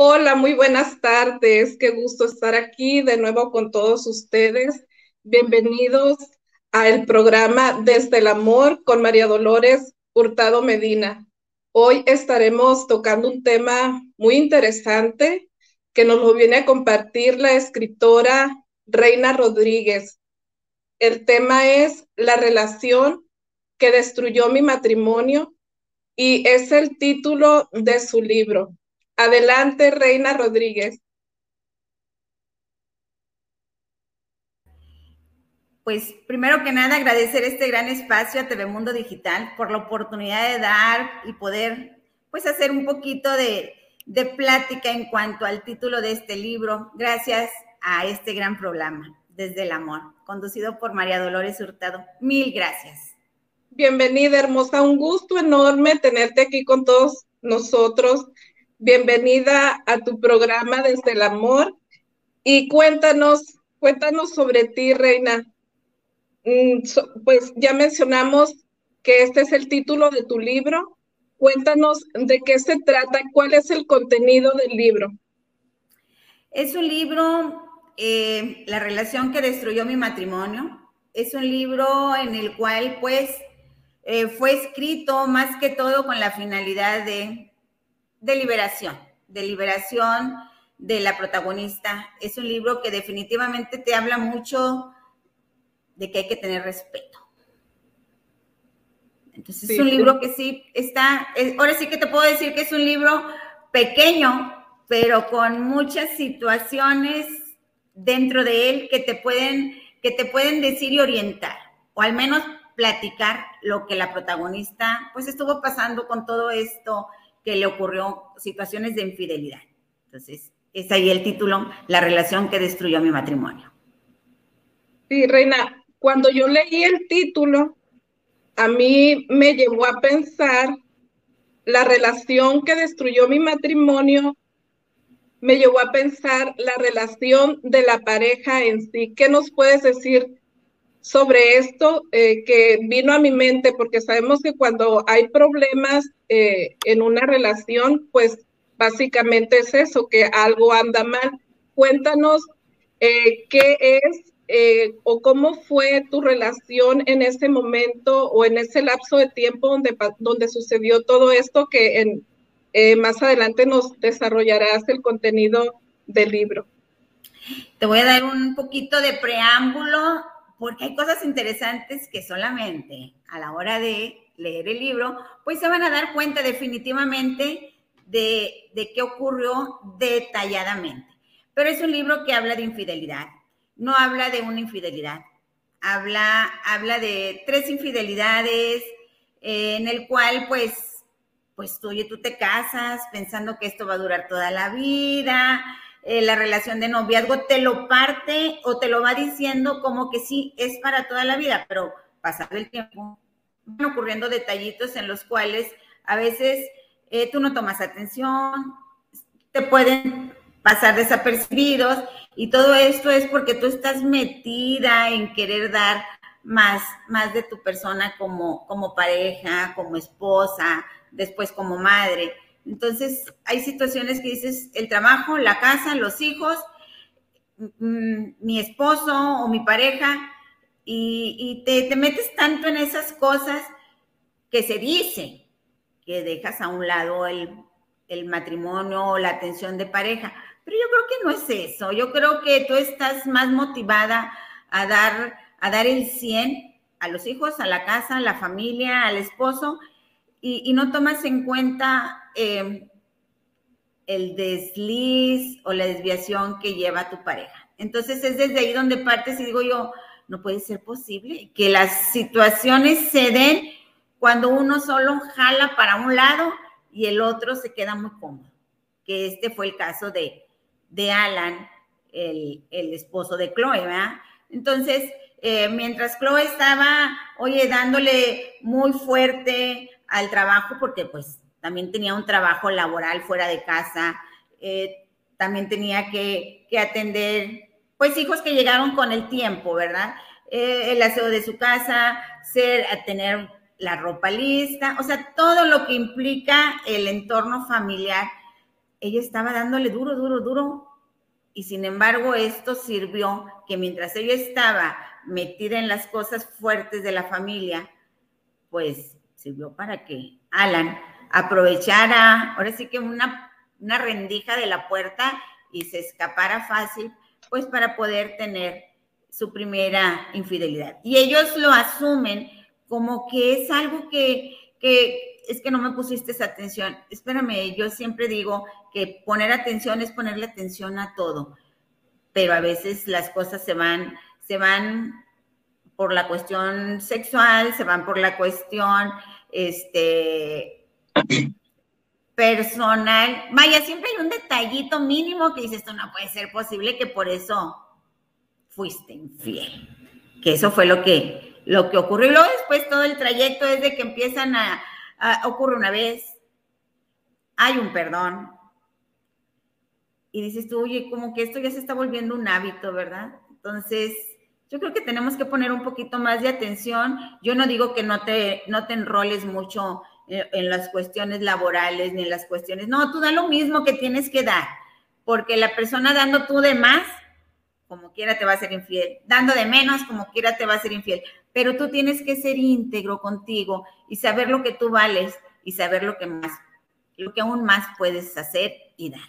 Hola, muy buenas tardes. Qué gusto estar aquí de nuevo con todos ustedes. Bienvenidos al programa Desde el Amor con María Dolores Hurtado Medina. Hoy estaremos tocando un tema muy interesante que nos lo viene a compartir la escritora Reina Rodríguez. El tema es la relación que destruyó mi matrimonio y es el título de su libro. Adelante, Reina Rodríguez. Pues primero que nada agradecer este gran espacio a Telemundo Digital por la oportunidad de dar y poder pues hacer un poquito de, de plática en cuanto al título de este libro, gracias a este gran programa, Desde el Amor, conducido por María Dolores Hurtado. Mil gracias. Bienvenida, hermosa. Un gusto enorme tenerte aquí con todos nosotros bienvenida a tu programa Desde el Amor y cuéntanos, cuéntanos sobre ti, Reina. Mm, pues ya mencionamos que este es el título de tu libro. Cuéntanos de qué se trata, cuál es el contenido del libro. Es un libro, eh, La relación que destruyó mi matrimonio. Es un libro en el cual, pues, eh, fue escrito más que todo con la finalidad de de liberación, de liberación de la protagonista. Es un libro que definitivamente te habla mucho de que hay que tener respeto. Entonces es un libro que sí está, ahora sí que te puedo decir que es un libro pequeño, pero con muchas situaciones dentro de él que te pueden, que te pueden decir y orientar, o al menos platicar lo que la protagonista pues estuvo pasando con todo esto que le ocurrió situaciones de infidelidad. Entonces, es ahí el título, La relación que destruyó mi matrimonio. Sí, Reina, cuando yo leí el título, a mí me llevó a pensar la relación que destruyó mi matrimonio, me llevó a pensar la relación de la pareja en sí. ¿Qué nos puedes decir sobre esto eh, que vino a mi mente, porque sabemos que cuando hay problemas eh, en una relación, pues básicamente es eso, que algo anda mal. Cuéntanos eh, qué es o cómo fue tu relación en ese momento o en ese lapso de tiempo donde, donde sucedió todo esto que en, más adelante nos desarrollarás el contenido del libro. Te voy a dar un poquito de preámbulo porque hay cosas interesantes que solamente a la hora de leer el libro, pues se van a dar cuenta definitivamente de, de qué ocurrió detalladamente. Pero es un libro que habla de infidelidad, no habla de una infidelidad, habla, habla de tres infidelidades eh, en el cual pues, pues tú, tú te casas pensando que esto va a durar toda la vida, eh, la relación de noviazgo te lo parte o te lo va diciendo como que sí es para toda la vida, pero pasado el tiempo van ocurriendo detallitos en los cuales a veces eh, tú no tomas atención, te pueden pasar desapercibidos y todo esto es porque tú estás metida en querer dar más, más de tu persona como, como pareja, como esposa, después como madre. Entonces, hay situaciones que dices, el trabajo, la casa, los hijos, mm, mi esposo o mi pareja, y, te, metes tanto en esas cosas que se dice que dejas a un lado el, el matrimonio o la atención de pareja. Pero yo creo que no es eso. Yo creo que tú estás más motivada a dar, a dar el 100 a los hijos, a la casa, a la familia, al esposo, y, no tomas en cuenta eh, el desliz o la desviación que lleva tu pareja. Entonces es desde ahí donde partes y digo yo, no puede ser posible que las situaciones se den cuando uno solo jala para un lado y el otro se queda muy cómodo. Que este fue el caso de, de Alan, el, esposo de Chloe, ¿verdad? Entonces, eh, mientras Chloe estaba, oye, dándole muy fuerte al trabajo porque pues también tenía un trabajo laboral fuera de casa, eh, también tenía que, atender pues hijos que llegaron con el tiempo, ¿verdad? Eh, el aseo de su casa, ser, tener la ropa lista, o sea, todo lo que implica el entorno familiar, ella estaba dándole duro, duro, duro. Y sin embargo, esto sirvió que mientras ella estaba metida en las cosas fuertes de la familia, pues sirvió para que Alan aprovechara, ahora sí que una, una rendija de la puerta y se escapara fácil, pues para poder tener su primera infidelidad. Y ellos lo asumen como que es algo que, que es que no me pusiste esa atención. Espérame, yo siempre digo que poner atención es ponerle atención a todo, pero a veces las cosas se van, se van por la cuestión sexual, se van por la cuestión, este, personal. Vaya, siempre hay un detallito mínimo que dices, esto no puede ser posible que por eso fuiste infiel. Que eso fue lo que, lo que ocurrió. Y luego después todo el trayecto es de que empiezan a, a ocurre una vez, hay un perdón. Y dices tú, oye, como que esto ya se está volviendo un hábito, ¿verdad? Entonces, yo creo que tenemos que poner un poquito más de atención. Yo no digo que no te, no te enroles mucho en las cuestiones laborales ni en las cuestiones. No, tú da lo mismo que tienes que dar, porque la persona dando tú de más, como quiera te va a ser infiel, dando de menos, como quiera te va a ser infiel, pero tú tienes que ser íntegro contigo y saber lo que tú vales y saber lo que más, lo que aún más puedes hacer y dar.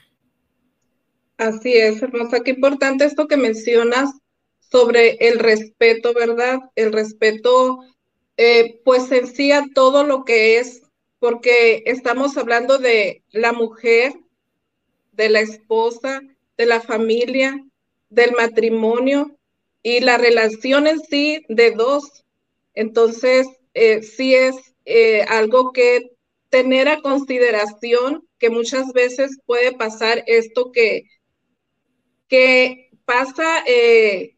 Así es, hermosa, qué importante esto que mencionas sobre el respeto, ¿verdad? El respeto, eh, pues en sí a todo lo que es porque estamos hablando de la mujer, de la esposa, de la familia, del matrimonio y la relación en sí de dos. Entonces, eh, sí es eh, algo que tener a consideración que muchas veces puede pasar esto que, que pasa eh,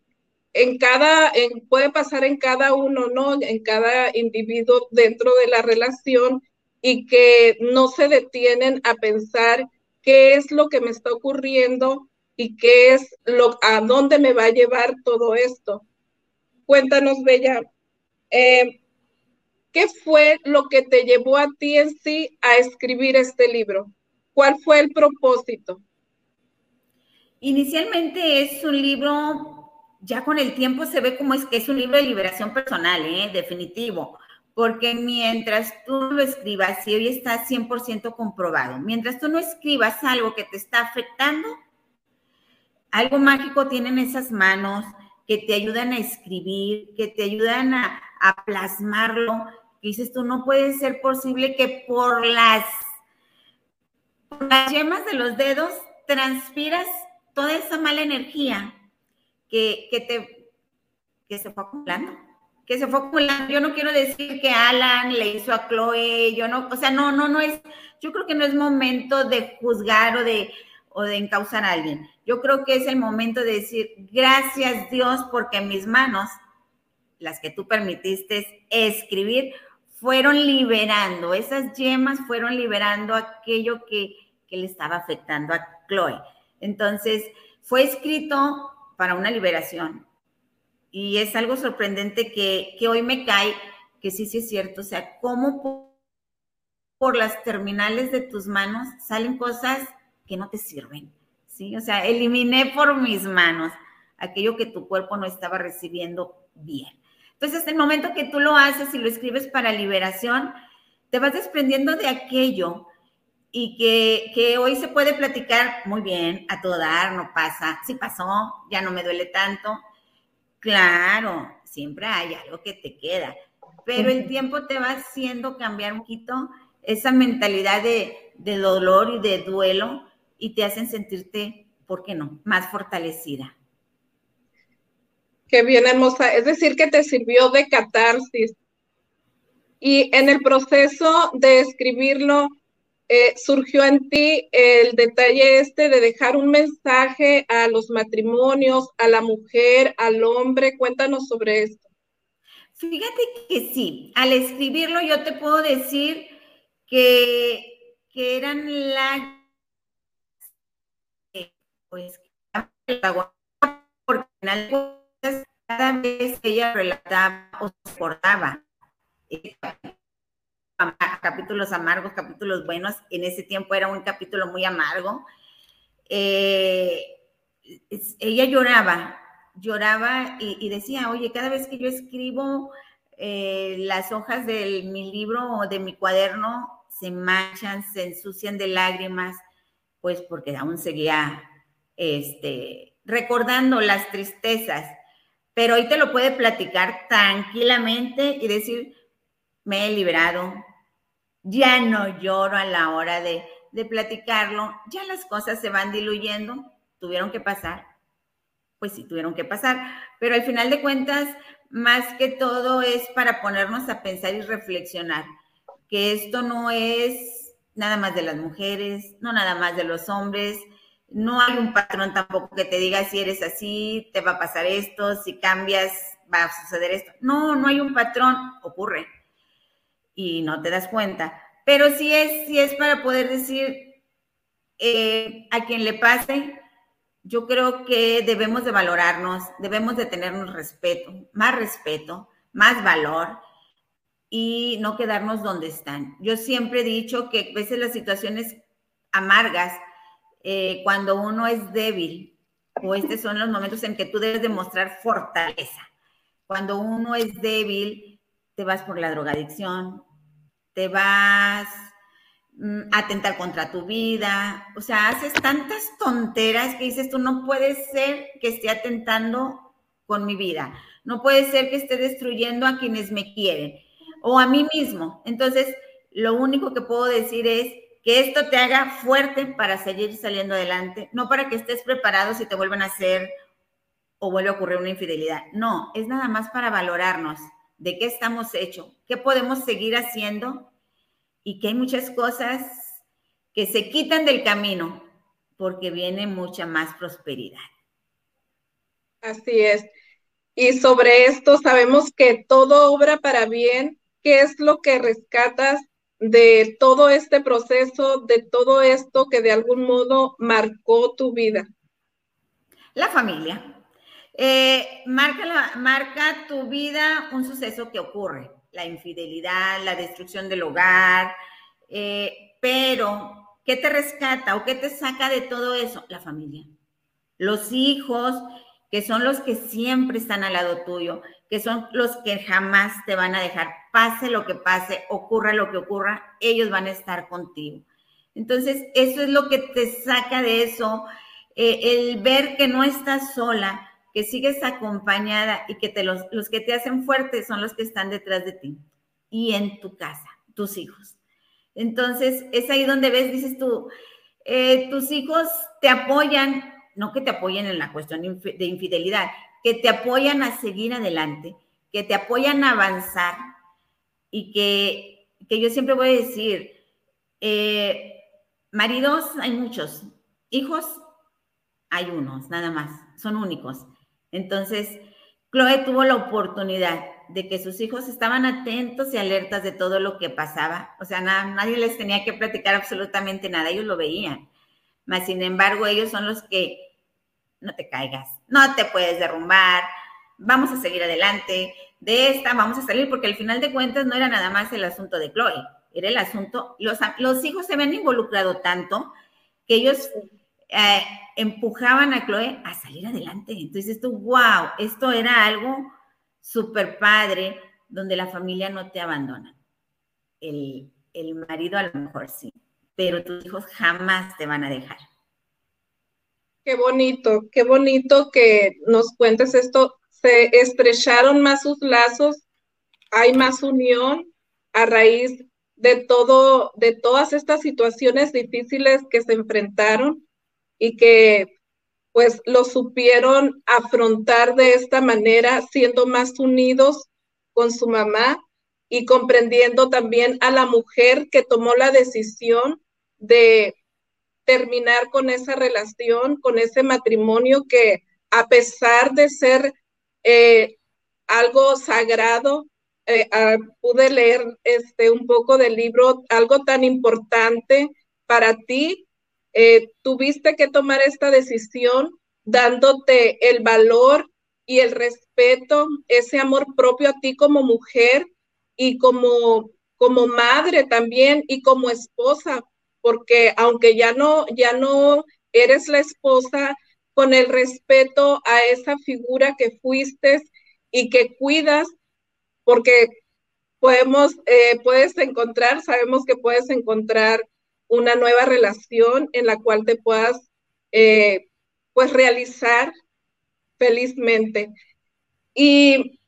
en cada, puede pasar en cada uno, ¿no? En cada individuo dentro de la relación y que no se detienen a pensar qué es lo que me está ocurriendo y qué es lo a dónde me va a llevar todo esto. Cuéntanos, Bella, eh, ¿qué fue lo que te llevó a ti en sí a escribir este libro? ¿Cuál fue el propósito? Inicialmente es un libro, ya con el tiempo se ve como es que es un libro de liberación personal, ¿eh? definitivo porque mientras tú lo escribas, y hoy está 100% comprobado, mientras tú no escribas algo que te está afectando, algo mágico tienen esas manos que te ayudan a escribir, que te ayudan a, plasmarlo. Dices tú, no puede ser posible que por las, por las yemas de los dedos transpiras toda esa mala energía que, que te que se fue acumulando que se fue acumulando. Yo no quiero decir que Alan le hizo a Chloe, yo no, o sea, no, no, no es, yo creo que no es momento de juzgar o de, o de encauzar a alguien. Yo creo que es el momento de decir, gracias Dios, porque mis manos, las que tú permitiste escribir, fueron liberando, esas yemas fueron liberando aquello que, que le estaba afectando a Chloe. Entonces, fue escrito para una liberación, y es algo sorprendente que, hoy me cae, que sí, sí es cierto, o sea, cómo por, las terminales de tus manos salen cosas que no te sirven, ¿sí? O sea, eliminé por mis manos aquello que tu cuerpo no estaba recibiendo bien. Entonces, el momento que tú lo haces y lo escribes para liberación, te vas desprendiendo de aquello y que, que, hoy se puede platicar muy bien, a todo dar, no pasa, sí pasó, ya no me duele tanto, Claro, siempre hay algo que te queda, pero el tiempo te va haciendo cambiar un poquito esa mentalidad de, dolor y de duelo y te hacen sentirte, ¿por qué no?, más fortalecida. Qué bien, hermosa. Es decir, que te sirvió de catarsis. Y en el proceso de escribirlo, eh, surgió en ti el detalle este de dejar un mensaje a los matrimonios, a la mujer, al hombre. Cuéntanos sobre esto. Fíjate que sí, al escribirlo yo te puedo decir que, eran la... Pues, porque cada vez ella relataba o se acordaba capítulos amargos, capítulos buenos. En ese tiempo era un capítulo muy amargo. Eh, ella lloraba, lloraba y, decía, oye, cada vez que yo escribo eh, las hojas de mi libro o de mi cuaderno, se manchan, se ensucian de lágrimas, pues porque aún seguía este, recordando las tristezas. Pero hoy te lo puede platicar tranquilamente y decir, me he liberado, ya no lloro a la hora de, de platicarlo, ya las cosas se van diluyendo, tuvieron que pasar, pues sí, tuvieron que pasar, pero al final de cuentas, más que todo es para ponernos a pensar y reflexionar, que esto no es nada más de las mujeres, no nada más de los hombres, no hay un patrón tampoco que te diga si eres así, te va a pasar esto, si cambias, va a suceder esto. No, no hay un patrón, ocurre y no te das cuenta. Pero sí es, sí es para poder decir eh, a quien le pase, yo creo que debemos de valorarnos, debemos de tenernos respeto, más respeto, más valor y no quedarnos donde están. Yo siempre he dicho que a veces las situaciones amargas, eh, cuando uno es débil, o estos son los momentos en que tú debes demostrar fortaleza. Cuando uno es débil, te vas por la drogadicción, te vas mm, a atentar contra tu vida, o sea, haces tantas tonteras que dices tú, no puede ser que esté atentando con mi vida, no puede ser que esté destruyendo a quienes me quieren o a mí mismo. Entonces, lo único que puedo decir es que esto te haga fuerte para seguir saliendo adelante, no para que estés preparado si te vuelven a hacer o vuelve a ocurrir una infidelidad. No, es nada más para valorarnos de qué estamos hechos, qué podemos seguir haciendo y que hay muchas cosas que se quitan del camino porque viene mucha más prosperidad. Así es. Y sobre esto sabemos que todo obra para bien. ¿Qué es lo que rescatas de todo este proceso, de todo esto que de algún modo marcó tu vida? La familia. Eh, marca, marca tu vida un suceso que ocurre, la infidelidad, la destrucción del hogar, eh, pero ¿qué te rescata o qué te saca de todo eso? La familia. Los hijos, que son los que siempre están al lado tuyo, que son los que jamás te van a dejar, pase lo que pase, ocurra lo que ocurra, ellos van a estar contigo. Entonces, eso es lo que te saca de eso, eh, el ver que no estás sola, que sigues acompañada y que los, los que te hacen fuerte son los que están detrás de ti y en tu casa, tus hijos. Entonces, es ahí donde ves, dices tú, eh, tus hijos te apoyan, no que te apoyen en la cuestión de infidelidad, que te apoyan a seguir adelante, que te apoyan a avanzar y que, que yo siempre voy a decir, eh, maridos hay muchos, hijos hay unos, nada más, son únicos. Entonces, Chloe tuvo la oportunidad de que sus hijos estaban atentos y alertas de todo lo que pasaba. O sea, nadie les tenía que platicar absolutamente nada, ellos lo veían. Mas, sin embargo, ellos son los que no te caigas, no te puedes derrumbar, vamos a seguir adelante, de esta vamos a salir, porque al final de cuentas no era nada más el asunto de Chloe, era el asunto, los, los hijos se habían involucrado tanto que ellos eh, empujaban a Chloe a salir adelante. Entonces tú, wow, esto era algo súper padre donde la familia no te abandona. El, el marido a lo mejor sí, pero tus hijos jamás te van a dejar. Qué bonito, qué bonito que nos cuentes esto. Se estrecharon más sus lazos, hay más unión a raíz de todo, de todas estas situaciones difíciles que se enfrentaron y que pues lo supieron afrontar de esta manera, siendo más unidos con su mamá y comprendiendo también a la mujer que tomó la decisión de terminar con esa relación, con ese matrimonio que a pesar de ser eh, algo sagrado, eh, ah, pude leer este un poco del libro, algo tan importante para ti eh, tuviste que tomar esta decisión dándote el valor y el respeto, ese amor propio a ti como mujer y como, como madre también y como esposa, porque aunque ya no, ya no eres la esposa, con el respeto a esa figura que fuiste y que cuidas, porque podemos, eh, puedes encontrar, sabemos que puedes encontrar una nueva relación en la cual te puedas, eh, pues, realizar felizmente. Y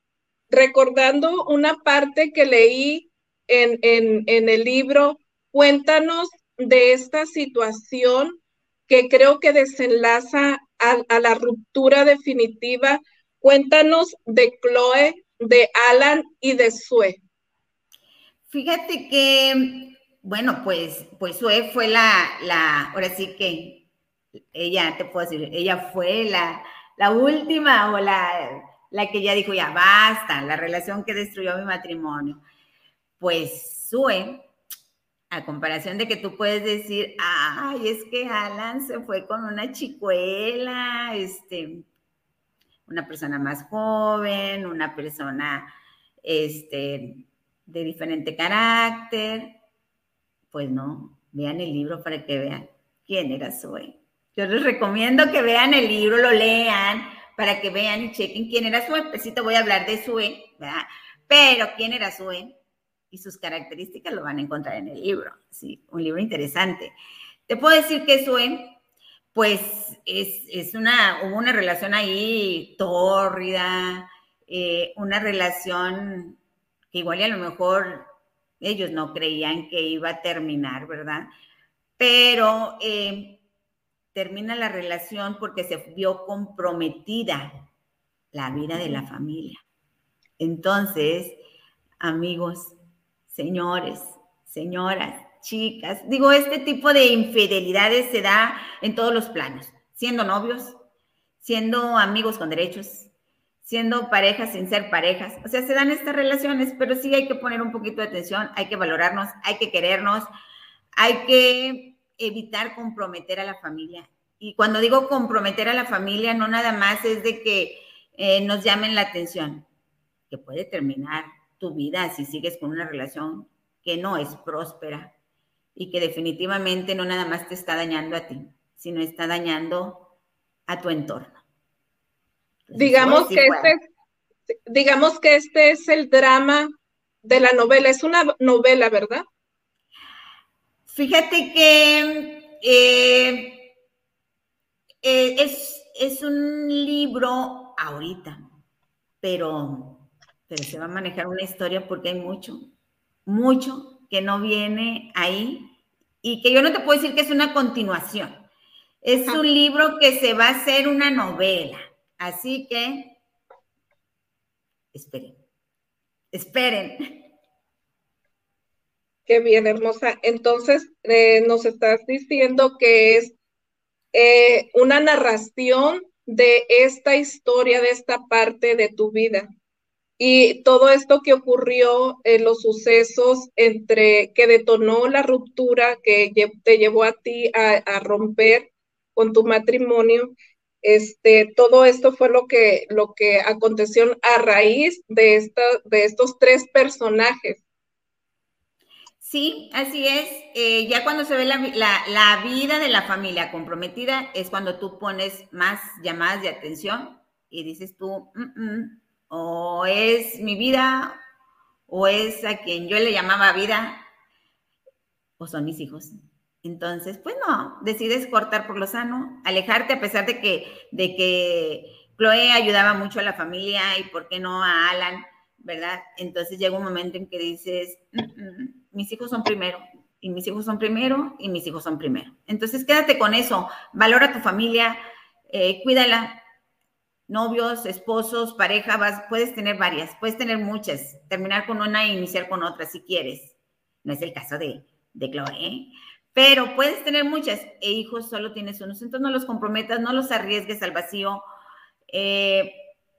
recordando una parte que leí en, en el libro, cuéntanos de esta situación que creo que desenlaza a, la ruptura definitiva. Cuéntanos de Chloe, de Alan y de Sue. Fíjate que, bueno, pues, pues Sue fue la, la, ahora sí que ella, te puedo decir, ella fue la, la última o la, la que ya dijo, ya basta, la relación que destruyó mi matrimonio. Pues Sue a comparación de que tú puedes decir, ay, es que Alan se fue con una chicuela, este, una persona más joven, una persona este, de diferente carácter. Pues no, vean el libro para que vean quién era Zoe. Yo les recomiendo que vean el libro, lo lean, para que vean y chequen quién era Zoe. Pues sí te voy a hablar de Zoe, ¿verdad? Pero quién era Zoe y sus características lo van a encontrar en el libro. Sí, un libro interesante. Te puedo decir que Sue, pues es, una, hubo una relación ahí tórrida, eh, una relación que igual y a lo mejor ellos no creían que iba a terminar, ¿verdad? Pero eh, termina la relación porque se vio comprometida la vida de la familia. Entonces, amigos, señores, señoras, chicas. Digo, este tipo de infidelidades se da en todos los planos, siendo novios, siendo amigos con derechos, siendo parejas sin ser parejas. O sea, se dan estas relaciones, pero sí hay que poner un poquito de atención, hay que valorarnos, hay que querernos, hay que evitar comprometer a la familia. Y cuando digo comprometer a la familia, no nada más es de que eh, nos llamen la atención, que puede terminar tu vida si sigues con una relación que no es próspera y que definitivamente no nada más te está dañando a ti, sino está dañando a tu entorno. Digamos que este, digamos que este es el drama de la novela. Es una novela, ¿verdad? Fíjate que eh, eh, es, es un libro ahorita, pero pero se va a manejar una historia porque hay mucho, mucho que no viene ahí y que yo no te puedo decir que es una continuación. Es un libro que se va a hacer una novela. Así que, esperen, esperen. Qué bien, hermosa. Entonces, eh, nos estás diciendo que es eh, una narración de esta historia, de esta parte de tu vida. Y todo esto que ocurrió en los sucesos entre que detonó la ruptura que te llevó a ti a, romper con tu matrimonio, este, todo esto fue lo que, lo que aconteció a raíz de, esta, de estos tres personajes. Sí, así es. Eh, ya cuando se ve la, la, vida de la familia comprometida es cuando tú pones más llamadas de atención y dices tú, o es mi vida, o es a quien yo le llamaba vida, o son mis hijos. Entonces, pues no, decides cortar por lo sano, alejarte a pesar de que, de que Chloe ayudaba mucho a la familia y por qué no a Alan, ¿verdad? Entonces llega un momento en que dices, mm, mm, mis hijos son primero, y mis hijos son primero, y mis hijos son primero. Entonces quédate con eso, valora tu familia, eh, cuídala, novios, esposos, pareja, vas, puedes tener varias, puedes tener muchas, terminar con una e iniciar con otra si quieres. No es el caso de, de Chloe, ¿eh? Pero puedes tener muchas e hijos solo tienes unos, entonces no los comprometas, no los arriesgues al vacío. Eh,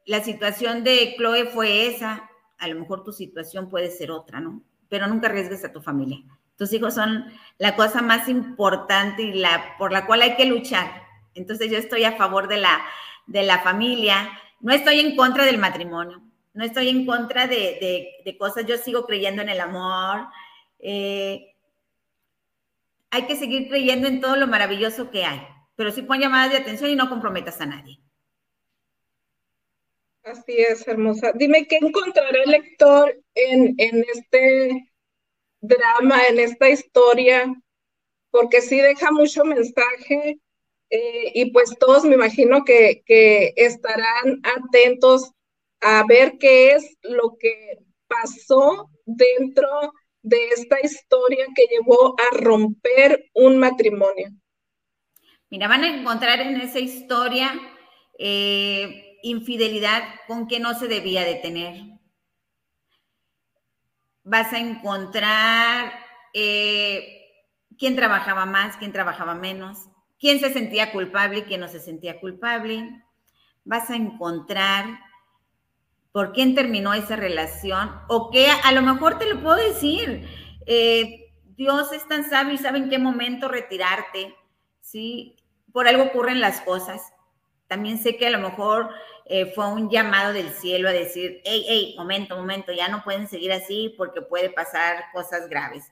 la situación de Chloe fue esa, a lo mejor tu situación puede ser otra, ¿no? Pero nunca arriesgues a tu familia. Tus hijos son la cosa más importante y la por la cual hay que luchar. Entonces yo estoy a favor de la de la familia. No estoy en contra del matrimonio, no estoy en contra de, cosas, yo sigo creyendo en el amor, Eh, hay que seguir creyendo en todo lo maravilloso que hay, pero sí pon llamadas de atención y no comprometas a nadie. Así es, hermosa. Dime, ¿qué encontrará el lector en, en este drama, en esta historia? Porque sí deja mucho mensaje eh, y pues todos me imagino que, que estarán atentos a ver qué es lo que pasó dentro de esta historia que llevó a romper un matrimonio. Mira, van a encontrar en esa historia eh, infidelidad con que no se debía de tener. Vas a encontrar eh, quién trabajaba más, quién trabajaba menos, quién se sentía culpable y quién no se sentía culpable. Vas a encontrar por quién terminó esa relación o que a lo mejor te lo puedo decir. Eh, Dios es tan sabio y sabe en qué momento retirarte, ¿sí? Por algo ocurren las cosas. También sé que a lo mejor eh, fue un llamado del cielo a decir, hey, hey, momento, momento, ya no pueden seguir así porque puede pasar cosas graves.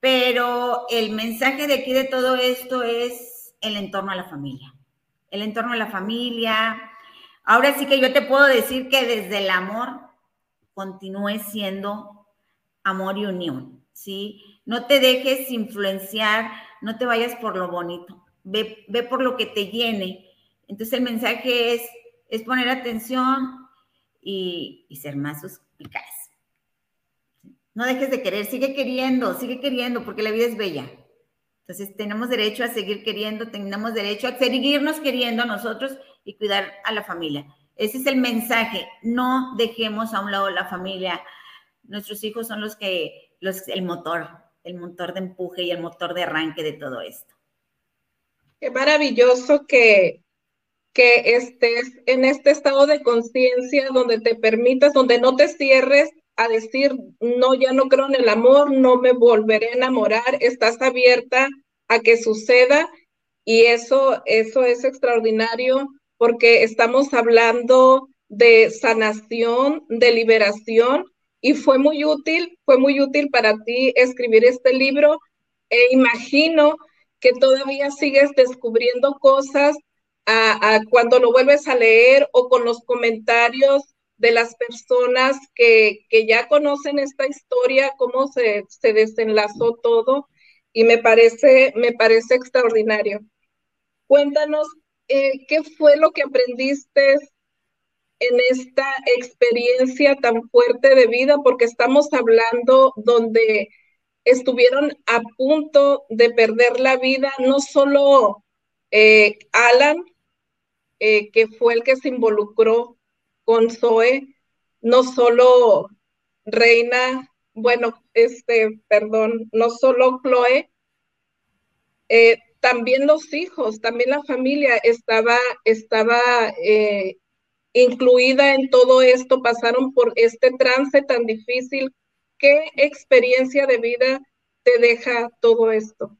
Pero el mensaje de aquí de todo esto es el entorno a la familia. El entorno a la familia. Ahora sí que yo te puedo decir que desde el amor continúe siendo amor y unión, ¿sí? No te dejes influenciar, no te vayas por lo bonito, ve, ve por lo que te llene. Entonces el mensaje es, es poner atención y, ser más suspicaz. No dejes de querer, sigue queriendo, sigue queriendo, porque la vida es bella. Entonces tenemos derecho a seguir queriendo, tenemos derecho a seguirnos queriendo a nosotros y cuidar a la familia. Ese es el mensaje. No dejemos a un lado la familia. Nuestros hijos son los que, los, el motor, el motor de empuje y el motor de arranque de todo esto. Qué maravilloso que, que estés en este estado de conciencia donde te permitas, donde no te cierres a decir, no, ya no creo en el amor, no me volveré a enamorar, estás abierta a que suceda y eso, eso es extraordinario porque estamos hablando de sanación, de liberación y fue muy útil, fue muy útil para ti escribir este libro e imagino que todavía sigues descubriendo cosas a, cuando lo vuelves a leer o con los comentarios de las personas que, ya conocen esta historia, cómo se, se, desenlazó todo, y me parece, me parece extraordinario. Cuéntanos eh, qué fue lo que aprendiste en esta experiencia tan fuerte de vida, porque estamos hablando donde estuvieron a punto de perder la vida, no solo eh, Alan, eh, que fue el que se involucró con Zoe, no solo Reina, bueno, este, perdón, no solo Chloe, eh, también los hijos, también la familia estaba, estaba eh, incluida en todo esto, pasaron por este trance tan difícil. ¿Qué experiencia de vida te deja todo esto?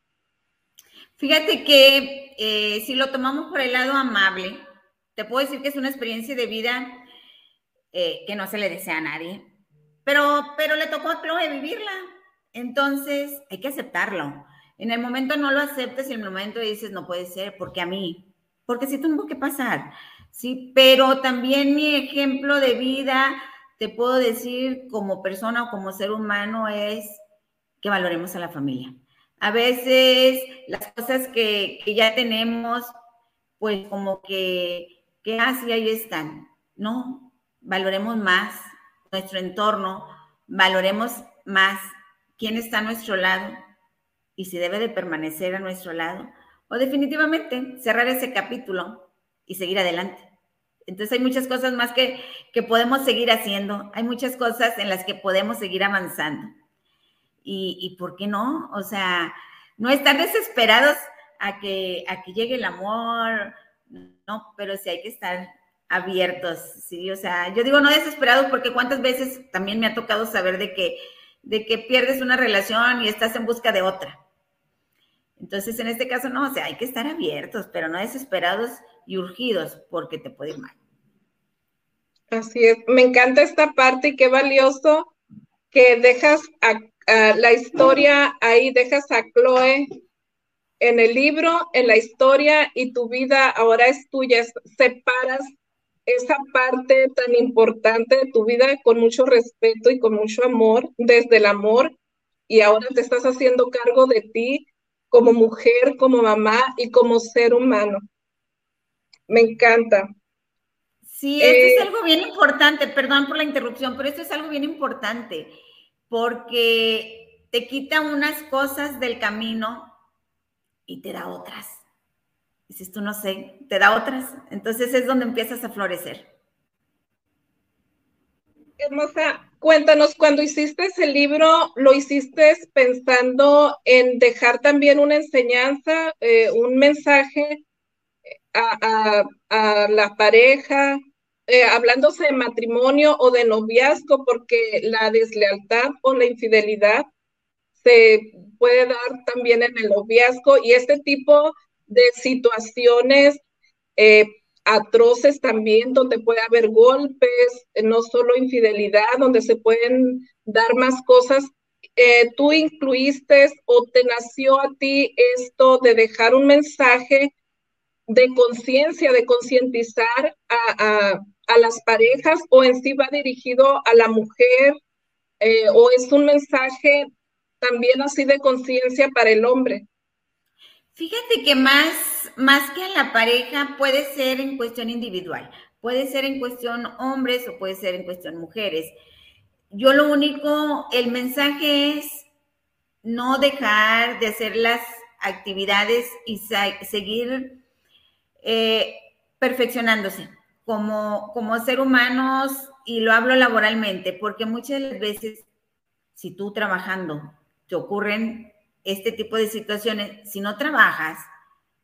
Fíjate que eh, si lo tomamos por el lado amable, te puedo decir que es una experiencia de vida eh, que no se le desea a nadie, pero, pero le tocó a Chloe vivirla. Entonces hay que aceptarlo. En el momento no lo aceptes y en el momento dices, no puede ser, porque a mí, porque sí tengo que pasar, ¿sí? Pero también mi ejemplo de vida, te puedo decir como persona o como ser humano, es que valoremos a la familia. A veces las cosas que, ya tenemos, pues como que, que así ahí están, ¿no? valoremos más nuestro entorno, valoremos más quién está a nuestro lado y si debe de permanecer a nuestro lado, o definitivamente cerrar ese capítulo y seguir adelante. Entonces hay muchas cosas más que, que podemos seguir haciendo, hay muchas cosas en las que podemos seguir avanzando. Y, y por qué no? O sea, no estar desesperados a que, a que llegue el amor, no, pero sí hay que estar abiertos, sí, o sea, yo digo no desesperados porque cuántas veces también me ha tocado saber de que, de que pierdes una relación y estás en busca de otra. Entonces, en este caso, no, o sea, hay que estar abiertos, pero no desesperados y urgidos porque te puede ir mal. Así es, me encanta esta parte y qué valioso que dejas a, ah, la historia, ahí dejas a Chloe en el libro, en la historia y tu vida ahora es tuya, separas esa parte tan importante de tu vida con mucho respeto y con mucho amor, desde el amor, y ahora te estás haciendo cargo de ti como mujer, como mamá y como ser humano. Me encanta. Sí, esto es eh, algo bien importante, perdón por la interrupción, pero esto es algo bien importante, porque te quita unas cosas del camino y te da otras. Dices tú, no sé, te da otras. Entonces es donde empiezas a florecer. Hermosa, cuéntanos, cuando hiciste ese libro, ¿lo hiciste pensando en dejar también una enseñanza, eh, un mensaje a, la pareja, eh, hablándose de matrimonio o de noviazgo, porque la deslealtad o la infidelidad se puede dar también en el noviazgo y este tipo de situaciones eh, atroces también, donde puede haber golpes, no solo infidelidad, donde se pueden dar más cosas. Eh, ¿Tú incluiste o te nació a ti esto de dejar un mensaje de conciencia, de concientizar a, las parejas o en sí va dirigido a la mujer eh, o es un mensaje también así de conciencia para el hombre. Fíjate que más, más que a la pareja puede ser en cuestión individual, puede ser en cuestión hombres o puede ser en cuestión mujeres. Yo lo único, el mensaje es no dejar de hacer las actividades y seguir eh, perfeccionándose como, como ser humanos y lo hablo laboralmente, porque muchas veces si tú trabajando te ocurren este tipo de situaciones, si no trabajas,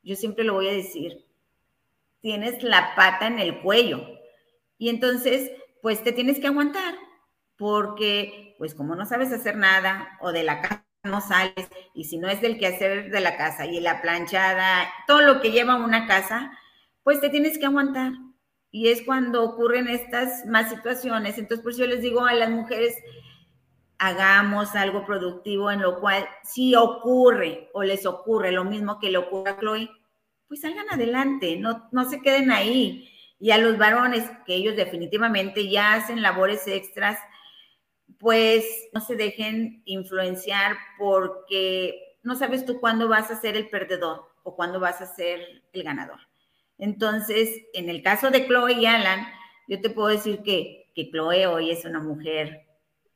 yo siempre lo voy a decir, tienes la pata en el cuello. Y entonces, pues te tienes que aguantar, porque pues como no sabes hacer nada o de la casa no sales, y si no es del quehacer de la casa y la planchada, todo lo que lleva una casa, pues te tienes que aguantar. Y es cuando ocurren estas más situaciones. Entonces, por eso yo les digo a las mujeres, hagamos algo productivo en lo cual si ocurre o les ocurre lo mismo que le ocurre a Chloe, pues salgan adelante, no, no se queden ahí. Y a los varones, que ellos definitivamente ya hacen labores extras, pues no se dejen influenciar porque no sabes tú cuándo vas a ser el perdedor o cuándo vas a ser el ganador. Entonces, en el caso de Chloe y Alan, yo te puedo decir que, que Chloe hoy es una mujer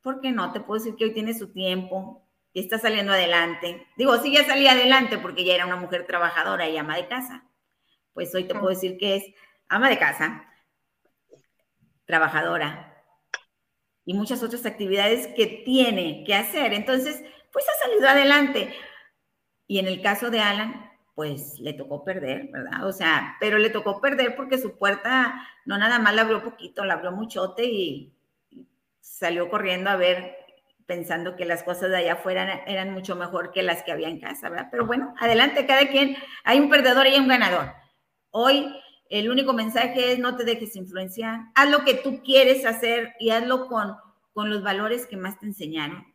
¿por qué no? Te puedo decir que hoy tiene su tiempo y está saliendo adelante. Digo, sí, ya salía adelante porque ya era una mujer trabajadora y ama de casa. Pues hoy te puedo decir que es ama de casa, trabajadora y muchas otras actividades que tiene que hacer. Entonces, pues ha salido adelante. Y en el caso de Alan, pues le tocó perder, ¿verdad? O sea, pero le tocó perder porque su puerta no nada más la abrió poquito, la abrió muchote y salió corriendo a ver pensando que las cosas de allá afuera eran mucho mejor que las que había en casa, ¿verdad? Pero bueno, adelante, cada quien, hay un perdedor y hay un ganador. Hoy el único mensaje es no te dejes influenciar, haz lo que tú quieres hacer y hazlo con, con los valores que más te enseñaron,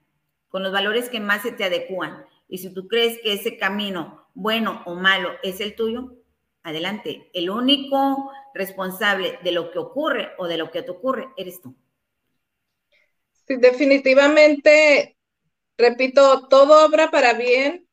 con los valores que más se te adecúan. Y si tú crees que ese camino, bueno o malo, es el tuyo, adelante. El único responsable de lo que ocurre o de lo que te ocurre eres tú. Sí, definitivamente, repito, todo obra para bien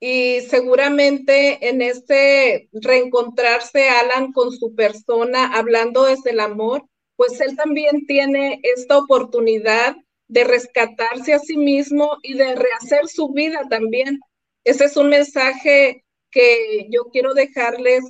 y seguramente en este reencontrarse Alan con su persona, hablando desde el amor, pues él también tiene esta oportunidad de rescatarse a sí mismo y de rehacer su vida también. Ese es un mensaje que yo quiero dejarles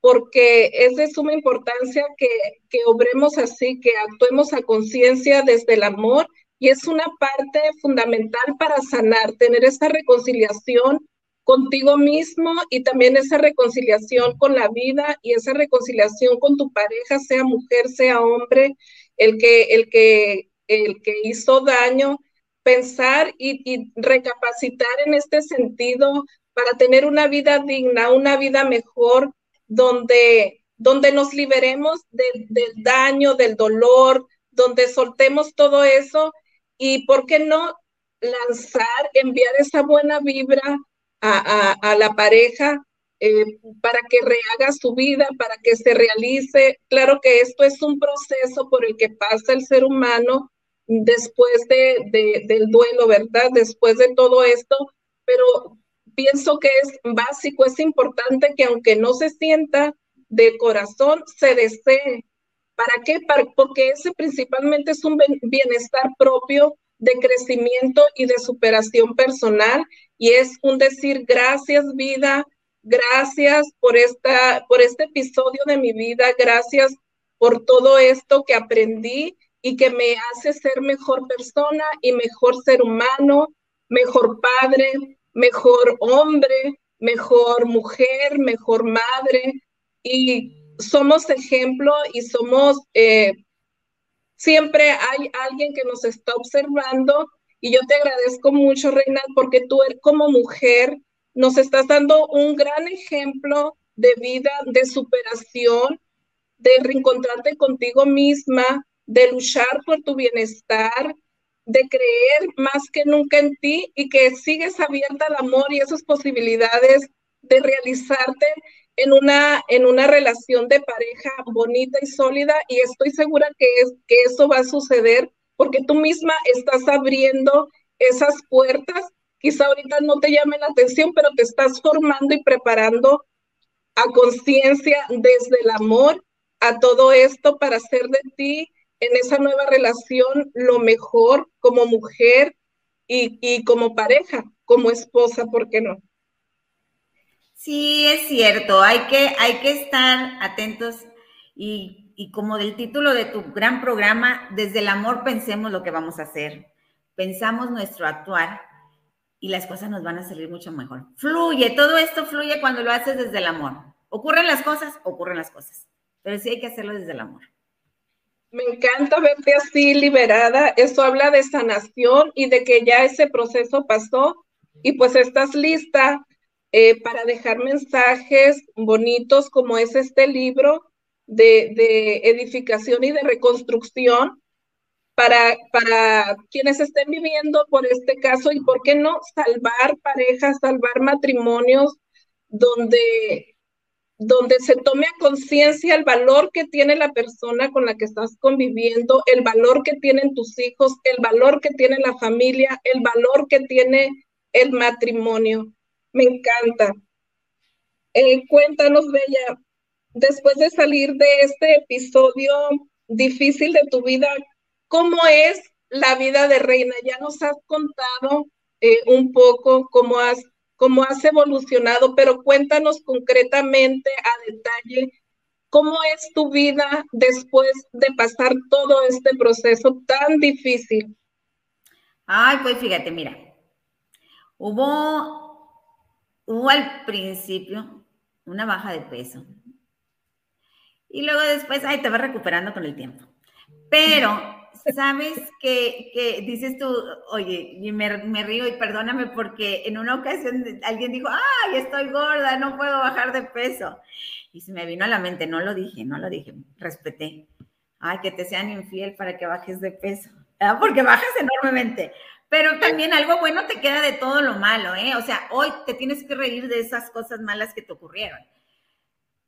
porque es de suma importancia que, que obremos así, que actuemos a conciencia desde el amor y es una parte fundamental para sanar, tener esa reconciliación contigo mismo y también esa reconciliación con la vida y esa reconciliación con tu pareja, sea mujer, sea hombre, el que, el que, el que hizo daño, pensar y, y recapacitar en este sentido para tener una vida digna, una vida mejor, donde, donde nos liberemos del daño, del dolor, donde soltemos todo eso y, ¿por qué no? lanzar, enviar esa buena vibra a, la pareja eh, para que rehaga su vida, para que se realice. Claro que esto es un proceso por el que pasa el ser humano después de, del duelo, ¿verdad? Después de todo esto, pero pienso que es básico, es importante que aunque no se sienta de corazón, se desee. ¿Para qué? porque ese principalmente es un bienestar propio de crecimiento y de superación personal y es un decir gracias vida, gracias por esta por este episodio de mi vida, gracias por todo esto que aprendí y que me hace ser mejor persona y mejor ser humano, mejor padre, mejor hombre, mejor mujer, mejor madre. Y somos ejemplo y somos, eh, siempre hay alguien que nos está observando. Y yo te agradezco mucho, Reina, porque tú como mujer nos estás dando un gran ejemplo de vida, de superación, de reencontrarte contigo misma, de luchar por tu bienestar, de creer más que nunca en ti y que sigues abierta al amor y esas posibilidades de realizarte en una, en una relación de pareja bonita y sólida y estoy segura que, es, que eso va a suceder porque tú misma estás abriendo esas puertas. Quizá ahorita no te llame la atención, pero te estás formando y preparando a conciencia desde el amor a todo esto para hacer de ti en esa nueva relación lo mejor como mujer y, como pareja, como esposa, ¿por qué no? Sí, es cierto, hay que, hay que estar atentos y, y, como del título de tu gran programa, desde el amor pensemos lo que vamos a hacer, pensamos nuestro actuar y las cosas nos van a salir mucho mejor. Fluye, todo esto fluye cuando lo haces desde el amor. Ocurren las cosas, ocurren las cosas, pero sí hay que hacerlo desde el amor. Me encanta verte así liberada. Eso habla de sanación y de que ya ese proceso pasó y pues estás lista eh, para dejar mensajes bonitos como es este libro de, edificación y de reconstrucción para, para quienes estén viviendo por este caso y por qué no salvar parejas, salvar matrimonios donde, donde se tome a conciencia el valor que tiene la persona con la que estás conviviendo, el valor que tienen tus hijos, el valor que tiene la familia, el valor que tiene el matrimonio. Me encanta. Eh, cuéntanos, Bella, después de salir de este episodio difícil de tu vida, ¿cómo es la vida de reina? Ya nos has contado eh, un poco cómo has, cómo has evolucionado, pero cuéntanos concretamente a detalle cómo es tu vida después de pasar todo este proceso tan difícil. Ay, pues fíjate, mira, hubo hubo al principio una baja de peso. Y luego después, ay, te vas recuperando con el tiempo. Pero, ¿sabes que, dices tú, oye, y me, me, río y perdóname porque en una ocasión alguien dijo, ay, estoy gorda, no puedo bajar de peso. Y se me vino a la mente, no lo dije, no lo dije, respeté. Ay, que te sean infiel para que bajes de peso. Porque bajas enormemente. Pero también algo bueno te queda de todo lo malo, ¿eh? O sea, hoy te tienes que reír de esas cosas malas que te ocurrieron.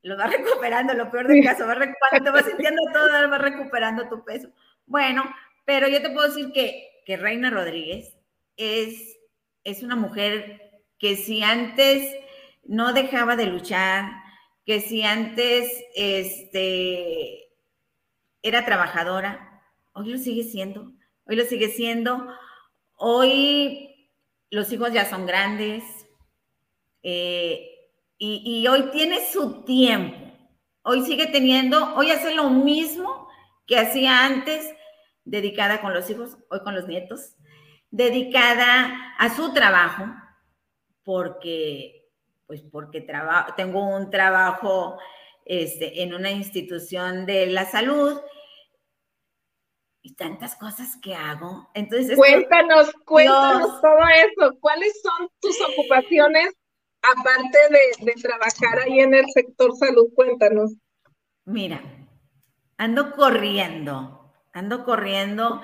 Lo vas recuperando, lo peor del caso, cuando te vas sintiendo todo, vas recuperando tu peso. Bueno, pero yo te puedo decir que, que Reina Rodríguez es, es una mujer que si antes no dejaba de luchar, que si antes este, era trabajadora, hoy lo sigue siendo, hoy lo sigue siendo Hoy los hijos ya son grandes eh, y, hoy tiene su tiempo. Hoy sigue teniendo, hoy hace lo mismo que hacía antes, dedicada con los hijos, hoy con los nietos, dedicada a su trabajo, porque, pues porque tengo un trabajo este, en una institución de la salud y tantas cosas que hago. Entonces, cuéntanos, cuéntanos todo eso. ¿Cuáles son tus ocupaciones aparte de, trabajar ahí en el sector salud? Cuéntanos. Mira, ando corriendo, ando corriendo.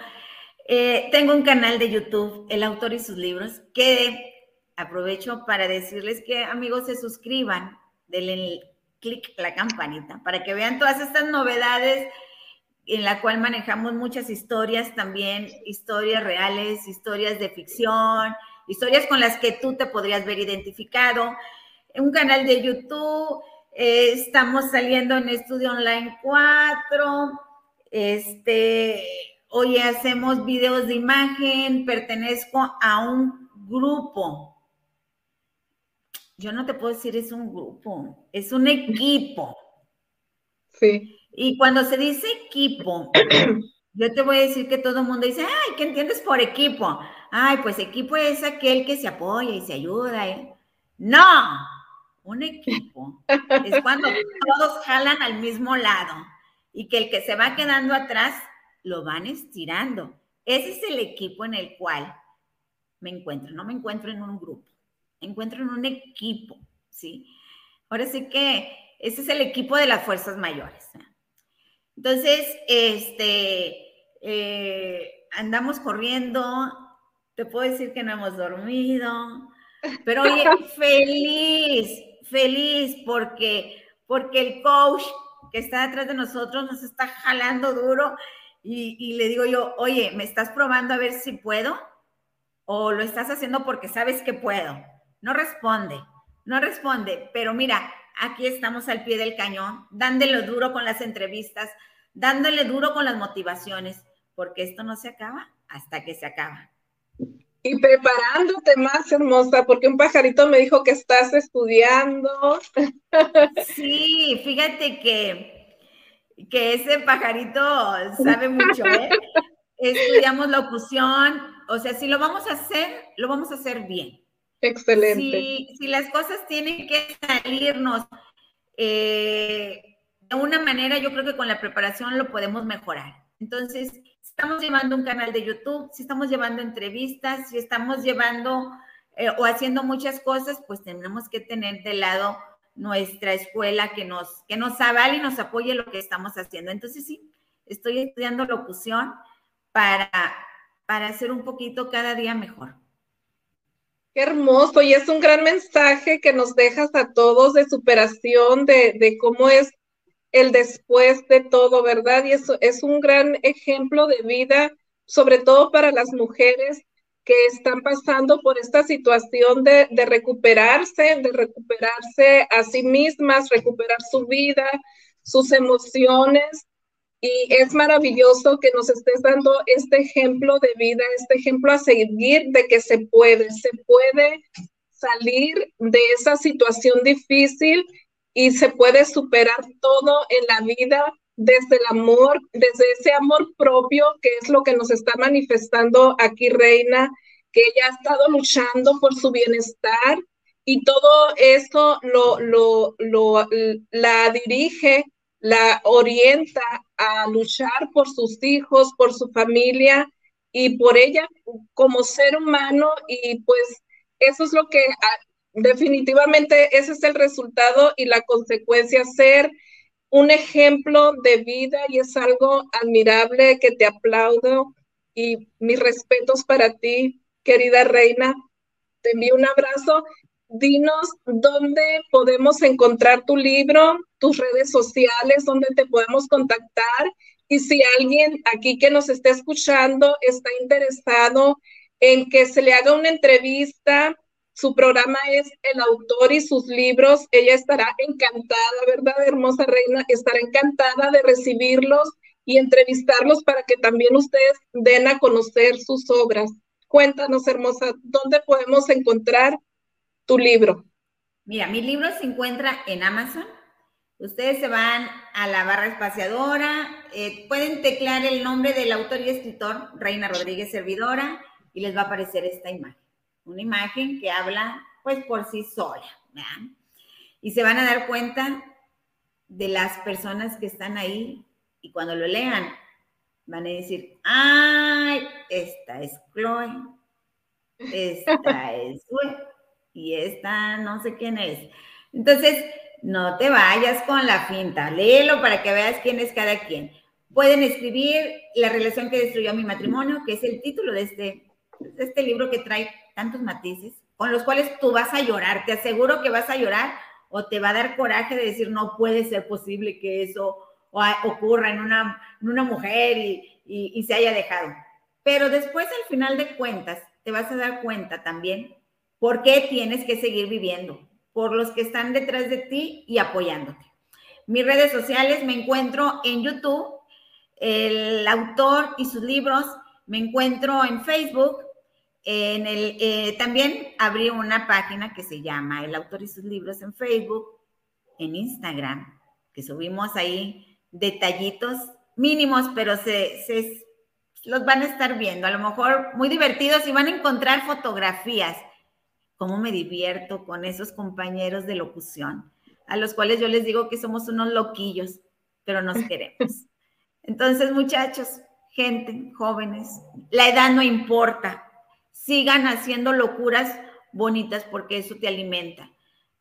Eh, tengo un canal de YouTube, El Autor y sus libros, que aprovecho para decirles que amigos se suscriban, denle clic la campanita para que vean todas estas novedades en la cual manejamos muchas historias también, historias reales, historias de ficción, historias con las que tú te podrías ver identificado. Un canal de YouTube, eh, estamos saliendo en Estudio Online 4, este, hoy hacemos videos de imagen, pertenezco a un grupo. Yo no te puedo decir es un grupo, es un equipo. Sí. Y cuando se dice equipo, yo te voy a decir que todo el mundo dice, ay, ¿qué entiendes por equipo? Ay, pues equipo es aquel que se apoya y se ayuda. ¿eh? No, un equipo es cuando todos jalan al mismo lado y que el que se va quedando atrás lo van estirando. Ese es el equipo en el cual me encuentro. No me encuentro en un grupo, me encuentro en un equipo, ¿sí? Ahora sí que ese es el equipo de las fuerzas mayores. Entonces, este, eh, andamos corriendo, te puedo decir que no hemos dormido, pero oye, feliz, feliz porque, porque el coach que está detrás de nosotros nos está jalando duro y, le digo yo, oye, ¿me estás probando a ver si puedo? ¿O lo estás haciendo porque sabes que puedo? No responde, no responde, pero mira, aquí estamos al pie del cañón, dándole duro con las entrevistas, dándole duro con las motivaciones, porque esto no se acaba hasta que se acaba. Y preparándote más, hermosa, porque un pajarito me dijo que estás estudiando. Sí, fíjate que, que ese pajarito sabe mucho, ¿eh? Estudiamos locución, o sea, si lo vamos a hacer, lo vamos a hacer bien. Excelente. Si, si las cosas tienen que salirnos eh, de una manera, yo creo que con la preparación lo podemos mejorar. Entonces, estamos llevando un canal de YouTube, si estamos llevando entrevistas, si estamos llevando eh, o haciendo muchas cosas, pues tenemos que tener de lado nuestra escuela que nos, que nos avale y nos apoye lo que estamos haciendo. Entonces, sí, estoy estudiando locución para, para hacer un poquito cada día mejor. Qué hermoso, y es un gran mensaje que nos dejas a todos de superación, de, de cómo es el después de todo, ¿verdad? Y eso es un gran ejemplo de vida, sobre todo para las mujeres que están pasando por esta situación de, recuperarse, de recuperarse a sí mismas, recuperar su vida, sus emociones. Y es maravilloso que nos estés dando este ejemplo de vida, este ejemplo a seguir de que se puede, se puede salir de esa situación difícil y se puede superar todo en la vida desde el amor, desde ese amor propio, que es lo que nos está manifestando aquí Reina, que ella ha estado luchando por su bienestar y todo eso lo, lo, lo, la dirige, la orienta a luchar por sus hijos, por su familia y por ella como ser humano y pues eso es lo que definitivamente ese es el resultado y la consecuencia, ser un ejemplo de vida y es algo admirable que te aplaudo y mis respetos para ti, querida reina. Te envío un abrazo. Dinos dónde podemos encontrar tu libro, tus redes sociales, dónde te podemos contactar y si alguien aquí que nos está escuchando está interesado en que se le haga una entrevista su programa es El autor y sus libros. Ella estará encantada, ¿verdad, hermosa reina? Estará encantada de recibirlos y entrevistarlos para que también ustedes den a conocer sus obras. Cuéntanos, hermosa, ¿dónde podemos encontrar tu libro? Mira, mi libro se encuentra en Amazon. Ustedes se van a la barra espaciadora, eh, pueden teclear el nombre del autor y escritor, Reina Rodríguez Servidora, y les va a aparecer esta imagen una imagen que habla pues por sí sola. Y se van a dar cuenta de las personas que están ahí y cuando lo lean van a decir, ay, esta es Chloe, esta es y esta no sé quién es. Entonces, no te vayas con la finta, léelo para que veas quién es cada quien. pueden escribir La relación que destruyó mi matrimonio, que es el título de este, este libro que trae tantos matices, con los cuales tú vas a llorar. Te aseguro que vas a llorar o te va a dar coraje de decir, no puede ser posible que eso ocurra en una, en una mujer y, y se haya dejado. Pero después, al final de cuentas, te vas a dar cuenta también por qué tienes que seguir viviendo, por los que están detrás de ti y apoyándote. Mis redes sociales me encuentro en YouTube, el autor y sus libros, me encuentro en Facebook, en el, eh, también abrí una página que se llama El autor y sus libros en Facebook, en Instagram, que subimos ahí detallitos mínimos, pero se, se, los van a estar viendo, a lo mejor muy divertidos y van a encontrar fotografías. Cómo me divierto con esos compañeros de locución, a los cuales yo les digo que somos unos loquillos, pero nos queremos. Entonces, muchachos, gente, jóvenes, la edad no importa. Sigan haciendo locuras bonitas porque eso te alimenta.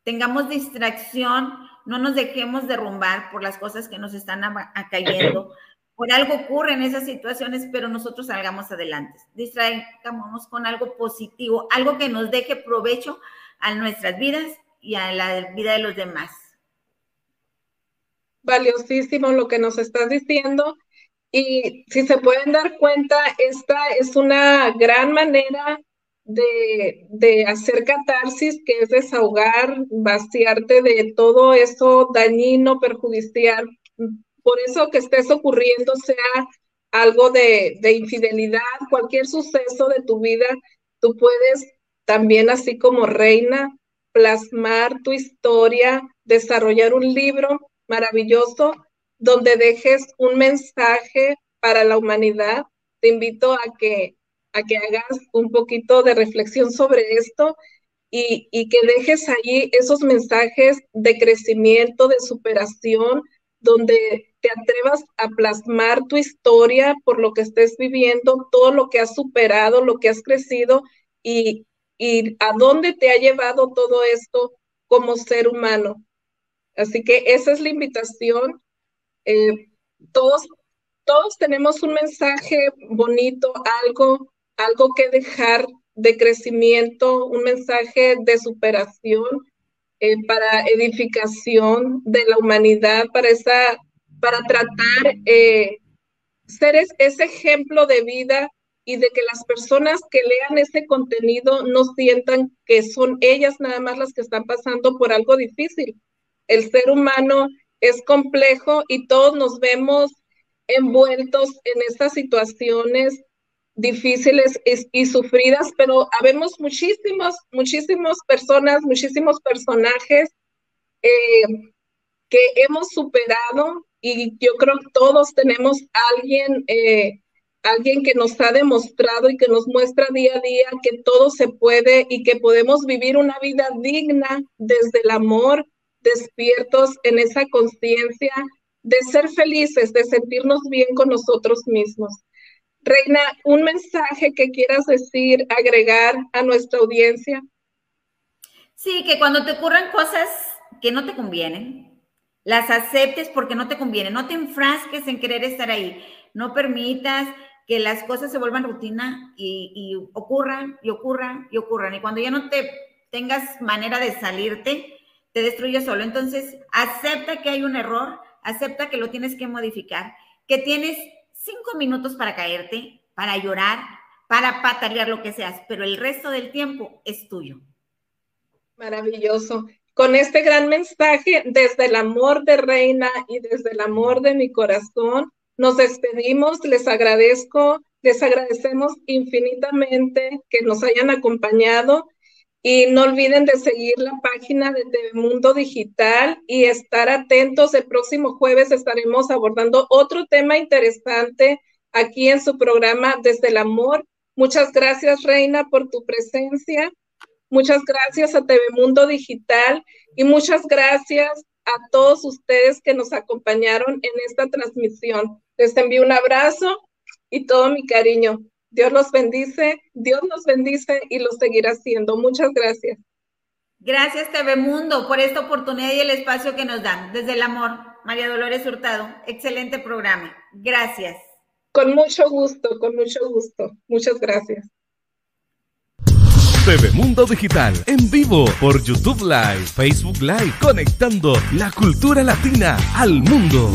Tengamos distracción, no nos dejemos derrumbar por las cosas que nos están cayendo por algo ocurre en esas situaciones, pero nosotros salgamos adelante. Distraigámonos con algo positivo, algo que nos deje provecho a nuestras vidas y a la vida de los demás. Valiosísimo lo que nos estás diciendo. Y si se pueden dar cuenta, esta es una gran manera de, de, hacer catarsis, que es desahogar, vaciarte de todo eso dañino, perjudicial. Por eso que estés ocurriendo, sea algo de, infidelidad, cualquier suceso de tu vida, tú puedes también, así como reina, plasmar tu historia, desarrollar un libro maravilloso donde dejes un mensaje para la humanidad. Te invito a que, a que hagas un poquito de reflexión sobre esto y, y que dejes allí esos mensajes de crecimiento, de superación, donde te atrevas a plasmar tu historia por lo que estés viviendo, todo lo que has superado, lo que has crecido y, a dónde te ha llevado todo esto como ser humano. Así que esa es la invitación. Eh, todos, todos tenemos un mensaje bonito, algo, algo que dejar de crecimiento, un mensaje de superación eh, para edificación de la humanidad, para esa para tratar eh, ser ese ejemplo de vida y de que las personas que lean ese contenido no sientan que son ellas nada más las que están pasando por algo difícil. El ser humano es complejo y todos nos vemos envueltos en estas situaciones difíciles y, sufridas, pero habemos muchísimos, muchísimas personas, muchísimos personajes eh, que hemos superado y yo creo que todos tenemos alguien, eh, alguien que nos ha demostrado y que nos muestra día a día que todo se puede y que podemos vivir una vida digna desde el amor, despiertos en esa conciencia de ser felices, de sentirnos bien con nosotros mismos. Reina, un mensaje que quieras decir, agregar a nuestra audiencia. Sí, que cuando te ocurran cosas que no te convienen, las aceptes porque no te conviene, no te enfrasques en querer estar ahí, no permitas que las cosas se vuelvan rutina y, ocurran y ocurran y ocurran. Y cuando ya no te tengas manera de salirte, te destruye solo. Entonces, acepta que hay un error, acepta que lo tienes que modificar, que tienes cinco minutos para caerte, para llorar, para patalear lo que seas, pero el resto del tiempo es tuyo. Maravilloso con este gran mensaje desde el amor de Reina y desde el amor de mi corazón. Nos despedimos, les agradezco, les agradecemos infinitamente que nos hayan acompañado y no olviden de seguir la página de Mundo Digital y estar atentos. El próximo jueves estaremos abordando otro tema interesante aquí en su programa Desde el Amor. Muchas gracias, Reina, por tu presencia. Muchas gracias a TV Mundo Digital y muchas gracias a todos ustedes que nos acompañaron en esta transmisión. Les envío un abrazo y todo mi cariño. Dios los bendice, Dios nos bendice y lo seguirá haciendo. Muchas gracias. Gracias TV Mundo por esta oportunidad y el espacio que nos dan desde el amor. María Dolores Hurtado. Excelente programa. Gracias. Con mucho gusto, con mucho gusto. Muchas gracias. TV Mundo Digital en vivo por YouTube Live, Facebook Live, conectando la cultura latina al mundo.